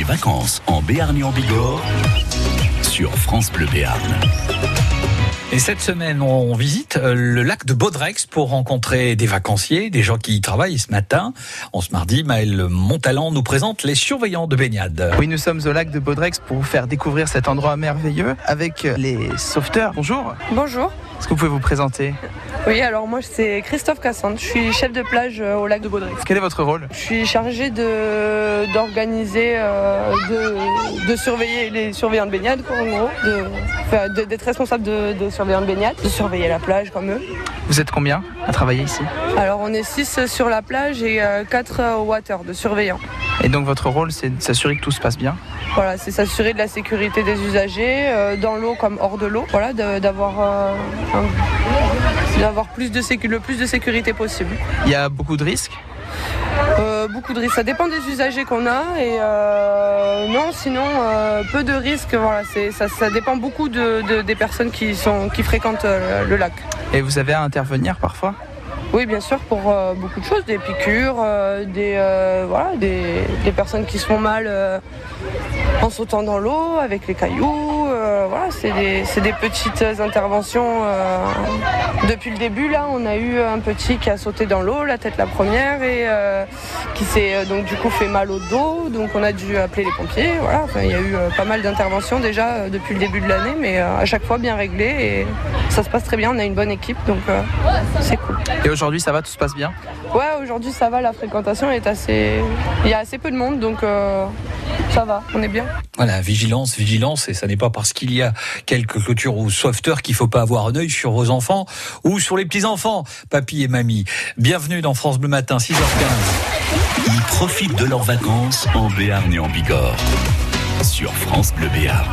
Les vacances en Béarn et en Bigorre sur France Bleu Béarn. Et cette semaine, on visite euh, le lac de Baudrex pour rencontrer des vacanciers, des gens qui y travaillent. Ce matin, en ce mardi, Maël Montalan nous présente les surveillants de baignade. Oui, nous sommes au lac de Baudrex pour vous faire découvrir cet endroit merveilleux avec les sauveteurs. Bonjour. Bonjour. Est-ce que vous pouvez vous présenter Oui, alors moi c'est Christophe Cassandre, je suis chef de plage euh, au lac de Baudrex. Quel est votre rôle Je suis chargé de d'organiser, euh, de, de surveiller les surveillants de baignade, quoi, en gros, de- enfin, de- d'être responsable de- des surveillants de baignade, de surveiller la plage comme eux. Vous êtes combien à travailler ici Alors on est 6 sur la plage et 4 au water de surveillants. Et donc votre rôle, c'est de s'assurer que tout se passe bien. Voilà, c'est s'assurer de la sécurité des usagers, euh, dans l'eau comme hors de l'eau. Voilà, d'avoir euh, d'avoir plus de sécu- le plus de sécurité possible. Il y a beaucoup de risques. Euh, beaucoup de risques. Ça dépend des usagers qu'on a et euh, non, sinon euh, peu de risques. Voilà, ça, ça dépend beaucoup de, de- des personnes qui sont qui fréquentent le lac. Et vous avez à intervenir parfois? Oui, bien sûr, pour euh, beaucoup de choses, des piqûres, euh, des euh, voilà, des, des personnes qui se font mal en sautant dans l'eau avec les cailloux. Voilà, c'est des, des petites interventions. euh. Depuis le début, là, on a eu un petit qui a sauté dans l'eau, la tête la première, et euh, qui s'est euh, donc du coup fait mal au dos. Donc on a dû appeler les pompiers. Voilà, Enfin, il y a eu pas mal d'interventions déjà depuis le début de l'année, mais à chaque fois bien réglé et ça se passe très bien. On a une bonne équipe, donc c'est cool. Et aujourd'hui, ça va, tout se passe bien? Ouais, aujourd'hui ça va, la fréquentation est assez. Il y a assez peu de monde donc ça va, on est bien. Voilà, vigilance, vigilance, et ça n'est pas parce qu'il y a quelques clôtures ou sauveteurs qu'il faut pas avoir un œil sur vos enfants ou sur les petits-enfants, papy et mamie. Bienvenue dans France Bleu Matin, 6h15. Ils profitent de leurs vacances en Béarn et en Bigorre sur France Bleu Béarn.